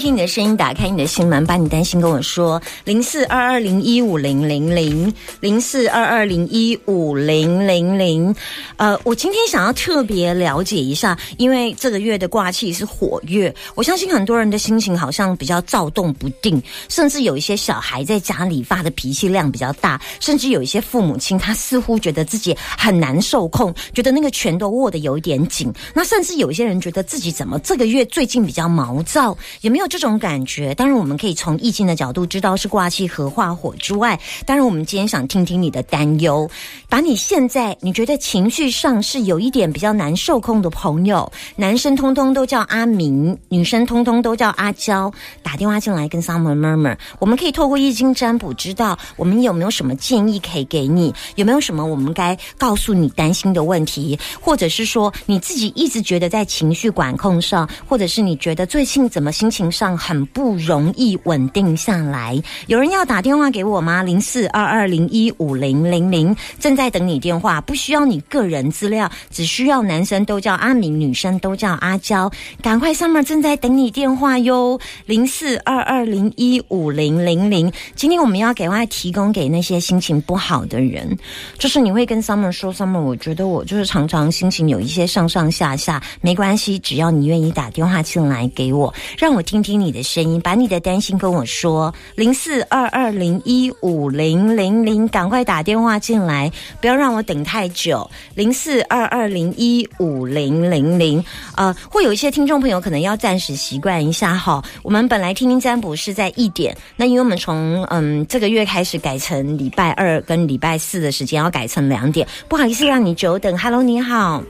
听你的声音，打开你的心门，把你担心跟我说。零四二二零一五零零零零四二二零一五零零零。呃，我今天想要特别了解一下，因为这个月的卦气是火月，我相信很多人的心情好像比较躁动不定，甚至有一些小孩在家里发的脾气量比较大，甚至有一些父母亲他似乎觉得自己很难受控，觉得那个拳头握的有一点紧。那甚至有一些人觉得自己怎么这个月最近比较毛躁，有没有这种感觉？当然，我们可以从易经的角度知道是卦气合化火之外，当然我们今天想听听你的担忧，把你现在你觉得情绪上是有一点比较难受控的朋友，男生通通都叫阿明，女生通通都叫阿娇，打电话进来跟 Summer Murmur，我们可以透过易经占卜知道我们有没有什么建议可以给你，有没有什么我们该告诉你担心的问题，或者是说你自己一直觉得在情绪管控上，或者是你觉得最近怎么心情上很不容易稳定下来？有人要打电话给我吗？零四二二零一五零零零，正在等你电话，不需要你个人资料，只需要男生都叫阿明，女生都叫阿娇。赶快，Summer 正在等你电话哟，零四二二零一五零零零。今天我们要给外提供给那些心情不好的人，就是你会跟 Summer 说，Summer，我觉得我就是常常心情有一些上上下下，没关系，只要你愿意打电话进来给我，让我听听你的声音，把你的担心跟我说，零四二二零一五零零零，赶快打电话进来，不要让我等太久，零四二二零一五零零零。呃，会有一些听众朋友可能要暂时习惯一下哈。我们本来听听占卜是在一点，那因为我们从嗯这个月开始改成礼拜二跟礼拜四的时间要改成两点，不好意思让你久等。Hello，你好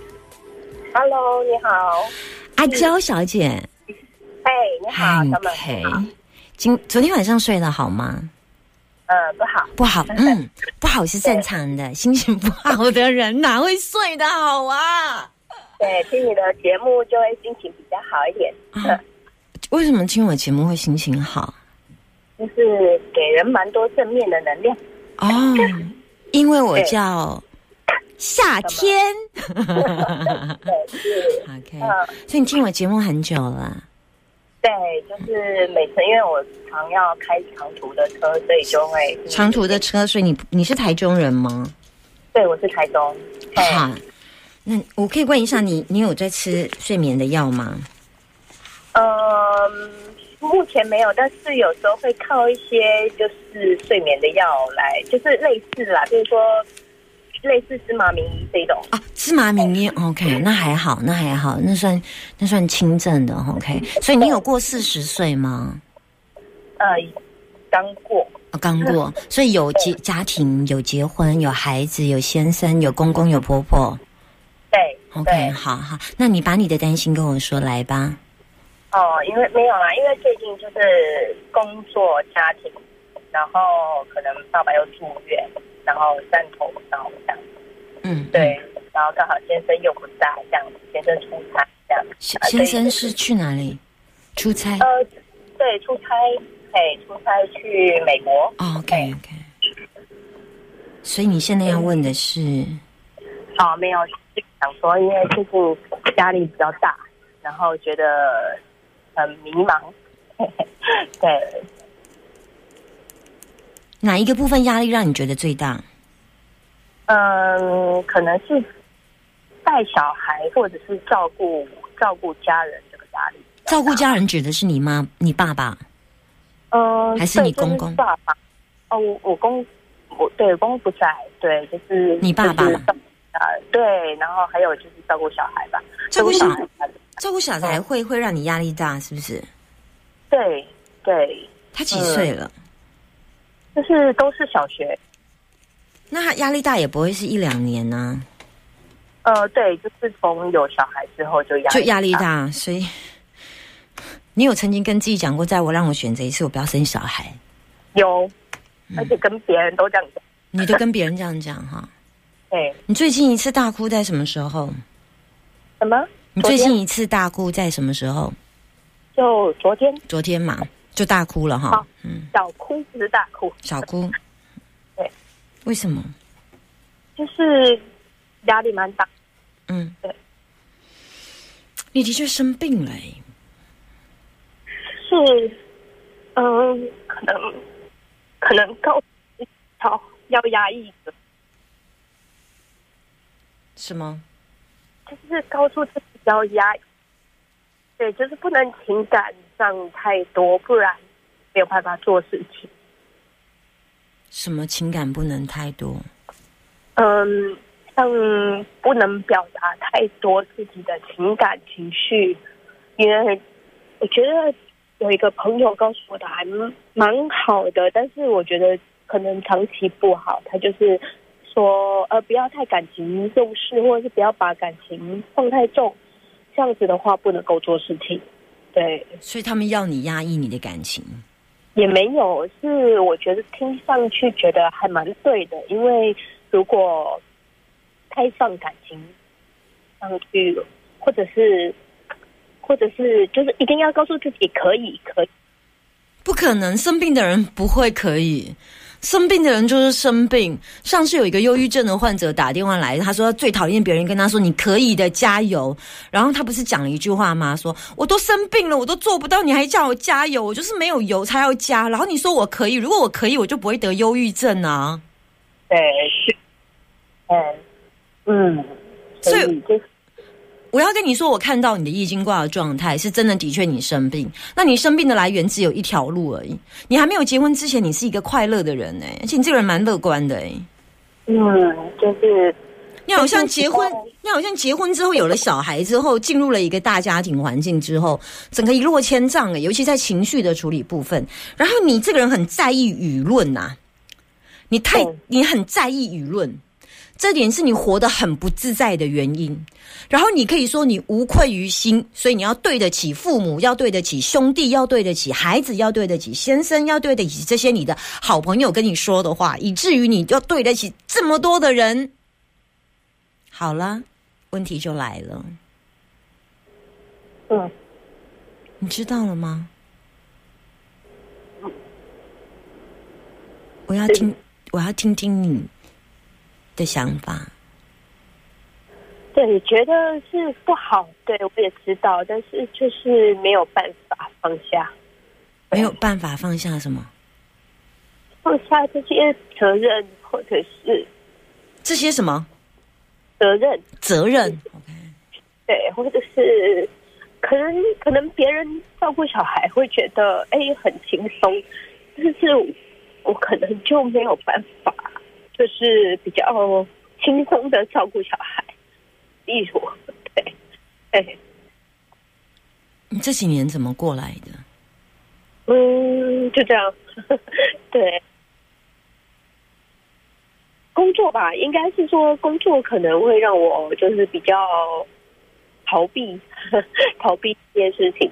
，Hello，你好。阿娇小姐。哎，你好，他们 OK，今昨天晚上睡得好吗？呃，不好，不好，嗯，不好是正常的，心情不好的人哪会睡得好啊？对，听你的节目就会心情比较好一点，啊为什么听我节目会心情好？就是给人蛮多正面的能量。哦，因为我叫夏天。对，是，OK，嗯，所以你听我节目很久了。对，就是每次因为我常要开长途的车，所以就会长途的车，所以你你是台中人吗？对，我是台中。哎好，那我可以问一下你，你有在吃睡眠的药吗？嗯，目前没有，但是有时候会靠一些就是睡眠的药来，就是类似啦，比如说类似芝麻名医这种。啊，芝麻名医，OK，那还好，那还好，那算那算轻症的，OK。所以你有过四十岁吗？呃，刚过。哦，刚过，所以有结家庭，有结婚，有孩子，有先生，有公公，有婆婆。对 OK，对好好，那你把你的担心跟我说来吧。哦，因为没有啦，因为最近就是工作、家庭，然后可能爸爸又住院，然后汕头刀这样，嗯，对，然后刚好先生又不在，这样，先生出差这样，先生是去哪里？出差？呃，对，出差，哎，出差去美国，哦，OK OK。所以你现在要问的是，哦，没有，想说，因为最近压力比较大，然后觉得很迷茫，对，哪一个部分压力让你觉得最大？嗯，可能是带小孩或者是照顾照顾家人这个压力。照顾家人指的是你妈、你爸爸？呃，还是你公公就是爸爸？哦，我我公我对我公公不在，对，就是你爸爸就是照呃，对，然后还有就是照顾小孩吧，照顾小孩，照顾小孩会会让你压力大，是不是？对对，他几岁了？就是都是小学，那他压力大也不会是一两年呢、呃，对，就是从有小孩之后就压就压力大，所以你有曾经跟自己讲过，在我让我选择一次，我不要生小孩，有，嗯而且跟别人都这样讲，你都跟别人这样讲哈？对，你最近一次大哭在什么时候？什么？你最近一次大哭在什么时候？就昨天。昨天嘛，就大哭了哈。嗯，小哭不是大哭，小哭。对。为什么？就是压力蛮大。嗯，对。你的确生病了、欸，是，嗯，可能可能高好要压抑的，是吗？就是告诉自比较压抑。对，就是不能情感上太多，不然没有办法做事情。什么情感不能太多？嗯，像不能表达太多自己的情感情绪，因为我觉得有一个朋友告诉我的还蛮好的，但是我觉得可能长期不好。他就是说，呃，不要太感情重视，或者是不要把感情放太重，这样子的话不能够做事情。对，所以他们要你压抑你的感情。也没有，是我觉得听上去觉得还蛮对的，因为如果太放感情上去，或者是，或者是，就是一定要告诉自己可以，可以，不可能，生病的人不会可以。生病的人就是生病。上次有一个忧郁症的患者打电话来，他说他最讨厌别人跟他说“你可以的，加油”。然后他不是讲了一句话吗？说“我都生病了，我都做不到，你还叫我加油，我就是没有油才要加。”然后你说我可以，如果我可以，我就不会得忧郁症啊。对，是，嗯嗯，所以以就是我要跟你说，我看到你的易经卦的状态是真的，的确你生病。那你生病的来源只有一条路而已。你还没有结婚之前，你是一个快乐的人哎、而且你这个人蛮乐观的哎、嗯，就是你好像结婚，你好像结婚之后有了小孩之后，进入了一个大家庭环境之后，整个一落千丈哎，尤其在情绪的处理部分。然后你这个人很在意舆论呐、你太你很在意舆论，这点是你活得很不自在的原因。然后你可以说你无愧于心，所以你要对得起父母，要对得起兄弟，要对得起孩子，要对得起先生，要对得起这些你的好朋友跟你说的话，以至于你要对得起这么多的人。好了，问题就来了，嗯你知道了吗？我要听，我要听听你的想法。对，觉得是不好，对我也知道，但是就是没有办法放下，没有办法放下什么？放下这些责任，或者是这些什么责任，责任？OK，对，或者是可能可能别人照顾小孩会觉得哎很轻松，但是我可能就没有办法，就是比较轻松的照顾小孩，例如对对，你这几年怎么过来的？嗯，就这样，对。工作吧，应该是说工作可能会让我就是比较逃避 逃避这件事情，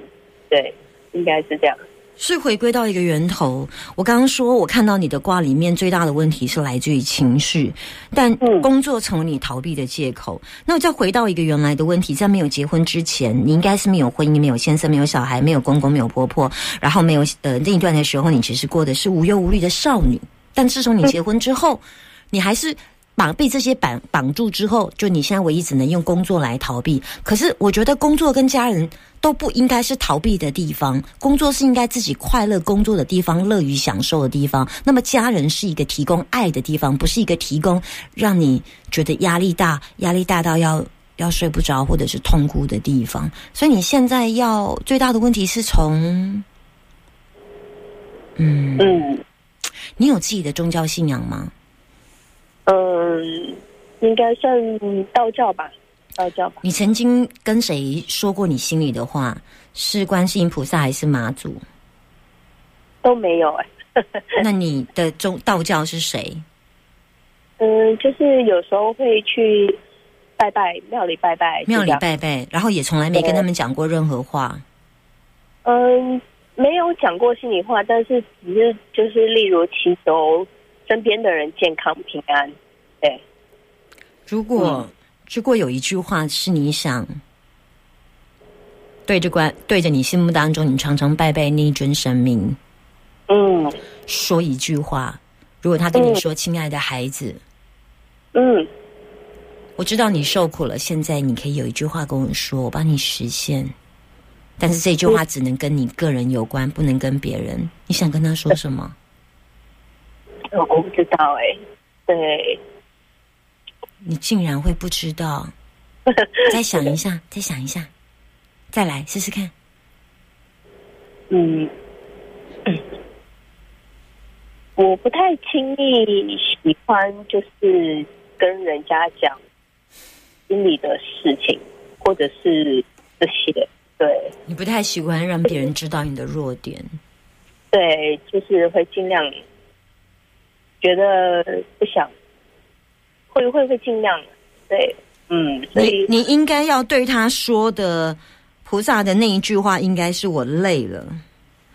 对，应该是这样。是回归到一个源头。我刚刚说，我看到你的卦里面最大的问题是来自于情绪，但嗯工作成为你逃避的借口。那我再回到一个原来的问题，在没有结婚之前，你应该是没有婚姻、没有先生、没有小孩、没有公公、没有婆婆，然后没有呃那一段的时候，你其实过的是无忧无虑的少女。但自从你结婚之后，你还是绑被这些绑绑住之后，就你现在唯一只能用工作来逃避。可是我觉得工作跟家人都不应该是逃避的地方，工作是应该自己快乐工作的地方，乐于享受的地方。那么家人是一个提供爱的地方，不是一个提供让你觉得压力大、压力大到要。要睡不着或者是痛苦的地方，所以你现在要最大的问题是从，嗯，嗯你有自己的宗教信仰吗？嗯，应该算道教吧，道教吧。你曾经跟谁说过你心里的话？是观世音菩萨还是妈祖？都没有哎、那你的宗道教是谁？嗯，就是有时候会去拜拜庙里拜拜，庙里。拜拜，然后也从来没跟他们讲过任何话。嗯，没有讲过心里话，但是只是就是例如祈求身边的人健康平安。对，如果、如果有一句话是你想对着关对着你心目当中你常常拜拜那一尊神明嗯说一句话，如果他跟你说：“亲爱的孩子，嗯我知道你受苦了，现在你可以有一句话跟我说，我帮你实现。但是这句话只能跟你个人有关，不能跟别人。你想跟他说什么？我我不知道哎、对，你竟然会不知道？再想一下，再想一下，再来试试看。嗯，嗯。我不太轻易喜欢就是跟人家讲心里的事情，或者是这些，对。你不太喜欢让别人知道你的弱点，对，就是会尽量觉得不想，会会会尽量，对，嗯，所你以你应该要对他说的菩萨的那一句话，应该是我累了。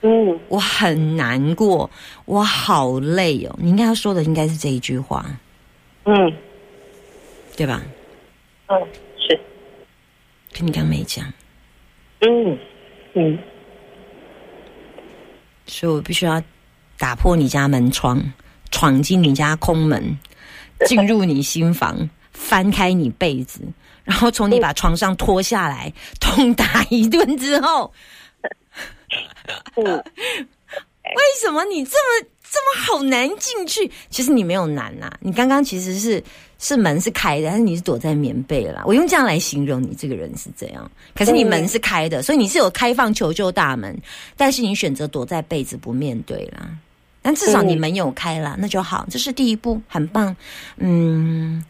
嗯。我很难过，我好累哦。你应该要说的应该是这一句话，嗯。对吧？嗯是，可你刚没讲，嗯嗯。所以我必须要打破你家门窗，闯进你家空门，进入你心房，翻开你被子，然后从你把床上拖下来，痛打一顿之后，嗯 为什么你这么这么好难进去？其实你没有难呐、你刚刚其实是是门是开的，但是你是躲在棉被啦。我用这样来形容你这个人是这样，可是你门是开的，所以你是有开放求救大门，但是你选择躲在被子不面对啦。但至少你门有开了，那就好，这是第一步，很棒。嗯，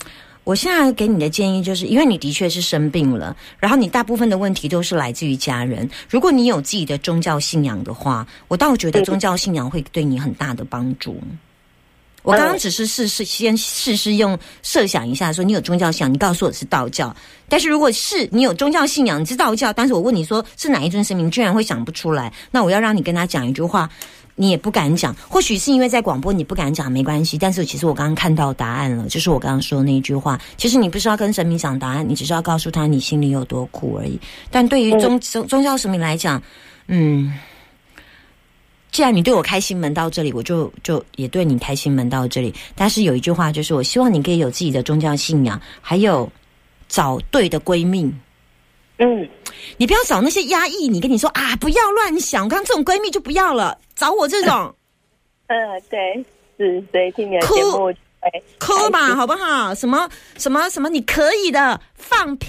我现在给你的建议就是，因为你的确是生病了，然后你大部分的问题都是来自于家人。如果你有自己的宗教信仰的话，我倒觉得宗教信仰会对你很大的帮助。我刚刚只是试试先试试用设想一下，说你有宗教信仰，你告诉我是道教。但是如果是你有宗教信仰，你是道教，但是我问你说是哪一尊神明，居然会想不出来，那我要让你跟他讲一句话，你也不敢讲。或许是因为在广播你不敢讲，没关系。但是其实我刚刚看到答案了，就是我刚刚说的那一句话。其实你不是要跟神明讲答案，你只是要告诉他你心里有多苦而已。但对于宗宗宗教神明来讲，嗯。既然你对我开心门到这里，我就就也对你开心门到这里。但是有一句话，就是我希望你可以有自己的宗教信仰，还有找对的闺蜜。嗯你不要找那些压抑你，跟你说啊，不要乱想，刚刚这种闺蜜就不要了，找我这种 嗯，对，是，所以听你的哭节目就会磕吧，好不好？什么什么什么，你可以的，放屁！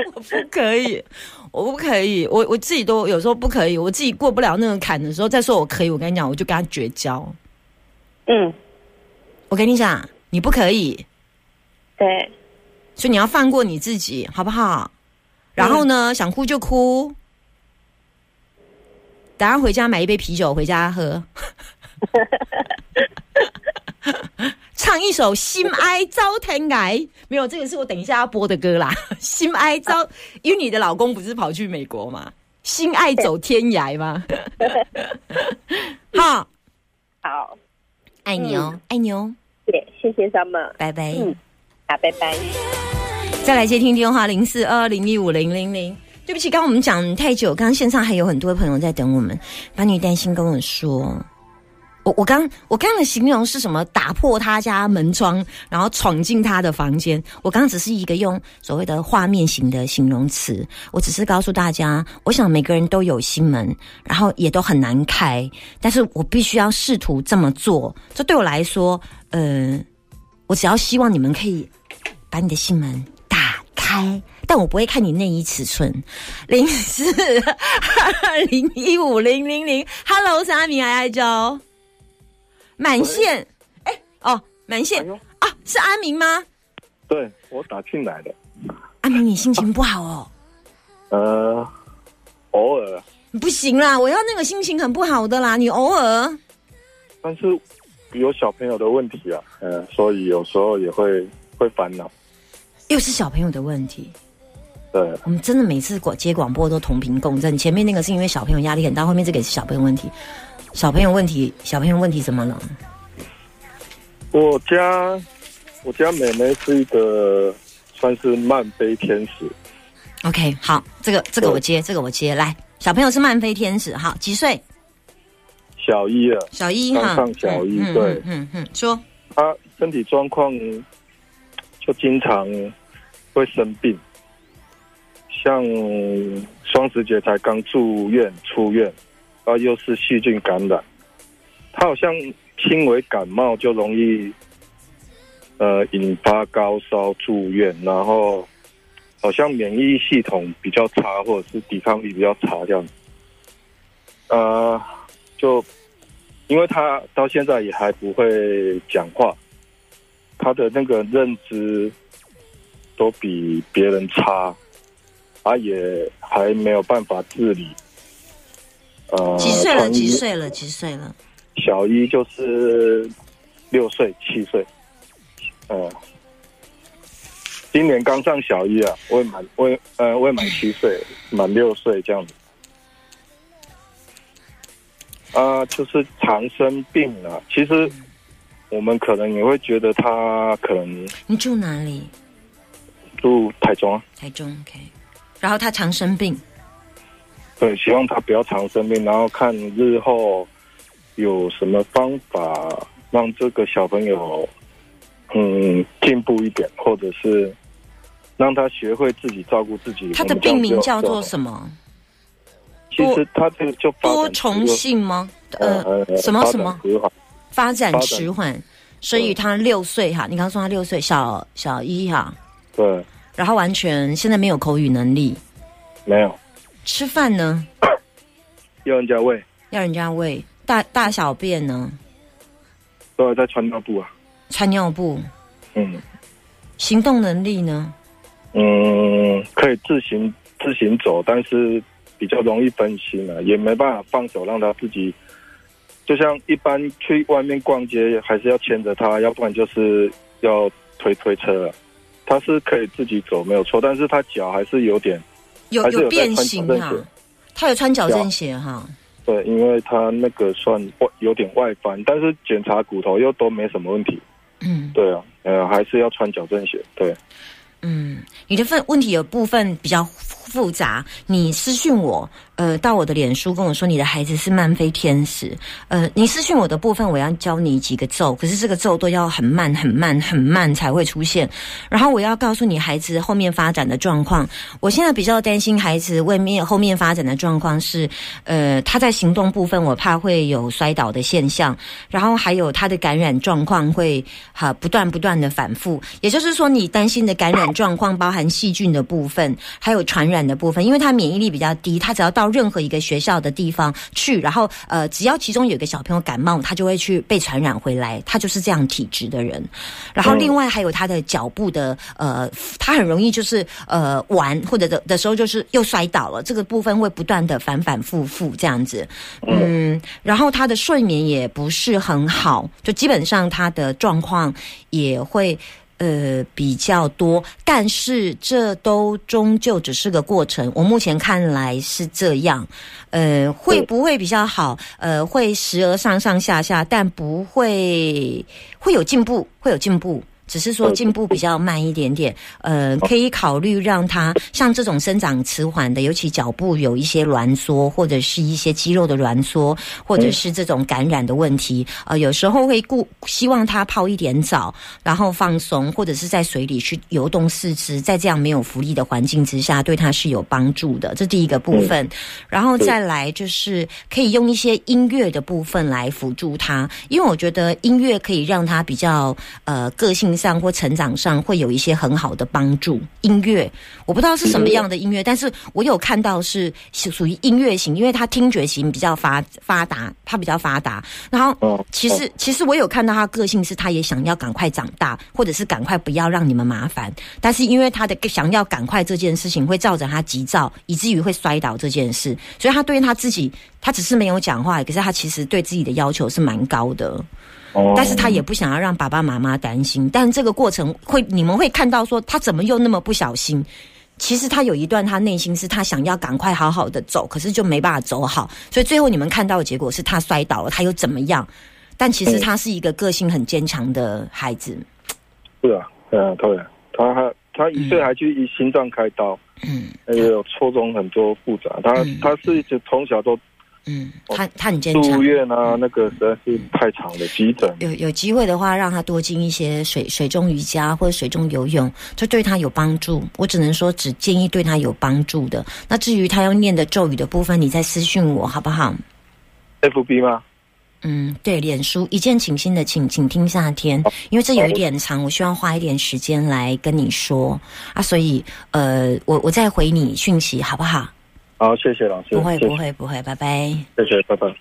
我不可以，我不可以，我我自己都有时候不可以，我自己过不了那个坎的时候，再说我可以，我跟你讲，我就跟他绝交。嗯，我跟你讲，你不可以，对，所以你要放过你自己，好不好？然后呢，想哭就哭，等下回家买一杯啤酒回家喝，唱一首《心哀遭天涯》。没有，这个是我等一下要播的歌啦，《心哀遭》，因为你的老公不是跑去美国吗？心爱走天涯吗？好，好，爱你哦，爱你哦，谢谢谢 Summer，拜拜。嗯好，拜拜。再来接听电话零四二二零一五零零零。对不起，刚刚我们讲太久，刚刚线上还有很多朋友在等我们。把你担心跟我说，我我刚我刚的形容是什么？打破他家门窗，然后闯进他的房间。我刚只是一个用所谓的画面型的形容词，我只是告诉大家，我想每个人都有心门，然后也都很难开，但是我必须要试图这么做。这对我来说，呃，我只要希望你们可以把你的心门打开，但我不会看你内衣尺寸。零四二零一五零零零，Hello，是阿明还爱椒，满线，哎、哦，满线哎啊，是阿明吗？对我打进来的，阿明，你心情不好哦？呃，偶尔，不行啦，我要那个心情很不好的啦，你偶尔。但是有小朋友的问题啊，呃，所以有时候也会会烦恼。又是小朋友的问题，对，我们真的每次广接广播都同频共振。前面那个是因为小朋友压力很大，后面这个也是小朋友问题。小朋友问题，小朋友问题怎么了？我家我家妹妹是一个算是慢飞天使，OK，好，这个这个我接，这个我接。来，小朋友是慢飞天使，好，几岁？小一啊，小一哈，刚上小一嗯对嗯嗯嗯，说她身体状况就经常会生病，像双十节才刚住院出院，然后又是细菌感染，他好像轻微感冒就容易呃引发高烧住院，然后好像免疫系统比较差，或者是抵抗力比较差这样。呃，就因为他到现在也还不会讲话，他的那个认知都比别人差，他也还没有办法自理。呃，几岁了？几岁了？几岁了？小一就是六岁、七岁，呃，今年刚上小一啊，未满未呃未满七岁，满六岁这样子。啊、就是常生病啊。其实我们可能也会觉得他可能你住哪里？住台中啊，台中，OK。然后他常生病，对，希望他不要常生病，然后看日后有什么方法让这个小朋友嗯进步一点，或者是让他学会自己照顾自己。他的病名叫做？什么？其实他这个就多重性吗？呃，呃什么什么发展迟缓发展迟缓，所以他六岁哈，你刚刚说他六岁，小小一哈，对，然后完全现在没有口语能力，没有吃饭呢 要人家喂，要人家喂，大大小便呢都要在穿尿布啊。穿尿布，嗯行动能力呢？嗯，可以自行自行走，但是比较容易分心啊，也没办法放手让他自己。就像一般去外面逛街，还是要牵着他，要不然就是要推推车啊。他是可以自己走，没有错，但是他脚还是有点有有变形哈矫正鞋，他有穿矫正鞋哈，对，因为他那个算外有点外翻，但是检查骨头又都没什么问题。嗯。对啊，呃，还是要穿矫正鞋。对，嗯，你的份问题有部分比较复杂，你私讯我，呃，到我的脸书跟我说你的孩子是慢飞天使，呃，你私讯我的部分我要教你几个咒，可是这个咒都要很慢、很慢、很慢才会出现，然后我要告诉你孩子后面发展的状况。我现在比较担心孩子外面后面发展的状况是，呃，他在行动部分我怕会有摔倒的现象，然后还有他的感染状况会哈、不断不断的反复，也就是说你担心的感染状况包含细菌的部分，还有传染的部分，因为他免疫力比较低，他只要到任何一个学校的地方去，然后呃，只要其中有一个小朋友感冒，他就会去被传染回来，他就是这样体质的人。然后另外还有他的脚步的呃，他很容易就是呃玩或者的的时候就是又摔倒了，这个部分会不断的反反复复这样子。嗯，然后他的睡眠也不是很好，就基本上他的状况也会。呃，比较多，但是这都终究只是个过程。我目前看来是这样，呃，会不会比较好？呃，会时而上上下下，但不会会有进步，会有进步。只是说进步比较慢一点点，呃，可以考虑让他像这种生长迟缓的，尤其脚部有一些挛缩，或者是一些肌肉的挛缩，或者是这种感染的问题，呃，有时候会顾希望他泡一点澡，然后放松，或者是在水里去游动四肢，在这样没有浮力的环境之下，对他是有帮助的。这第一个部分，然后再来就是可以用一些音乐的部分来辅助他，因为我觉得音乐可以让他比较呃个性上或成长上会有一些很好的帮助。音乐我不知道是什么样的音乐，但是我有看到是是属于音乐型，因为他听觉型比较发发达，他比较发达。然后哦其实其实我有看到他个性是，他也想要赶快长大，或者是赶快不要让你们麻烦。但是因为他的想要赶快这件事情，会造成他急躁，以至于会摔倒这件事，所以他对于他自己，他只是没有讲话，可是他其实对自己的要求是蛮高的。哦但是他也不想要让爸爸妈妈担心，但这个过程会你们会看到说他怎么又那么不小心。其实他有一段，他内心是他想要赶快好好的走，可是就没办法走好，所以最后你们看到的结果是他摔倒了，他又怎么样？但其实他是一个个性很坚强的孩子。是啊，嗯，对，他还他一岁还去心脏开刀，嗯也有错综很多复杂。他嗯他是一直从小都嗯，他他很坚强住。院啊，那个实在是太长了，急诊。有有机会的话，让他多进一些水水中瑜伽或者水中游泳，这对他有帮助。我只能说，只建议对他有帮助的。那至于他要念的咒语的部分，你再私信我好不好？FB 吗？嗯，对，脸书一见倾心的请，请听夏天，因为这有一点长，我需要花一点时间来跟你说啊，所以呃，我我再回你讯息好不好？好，谢谢老师。不会不会不会，拜拜。谢谢，拜拜。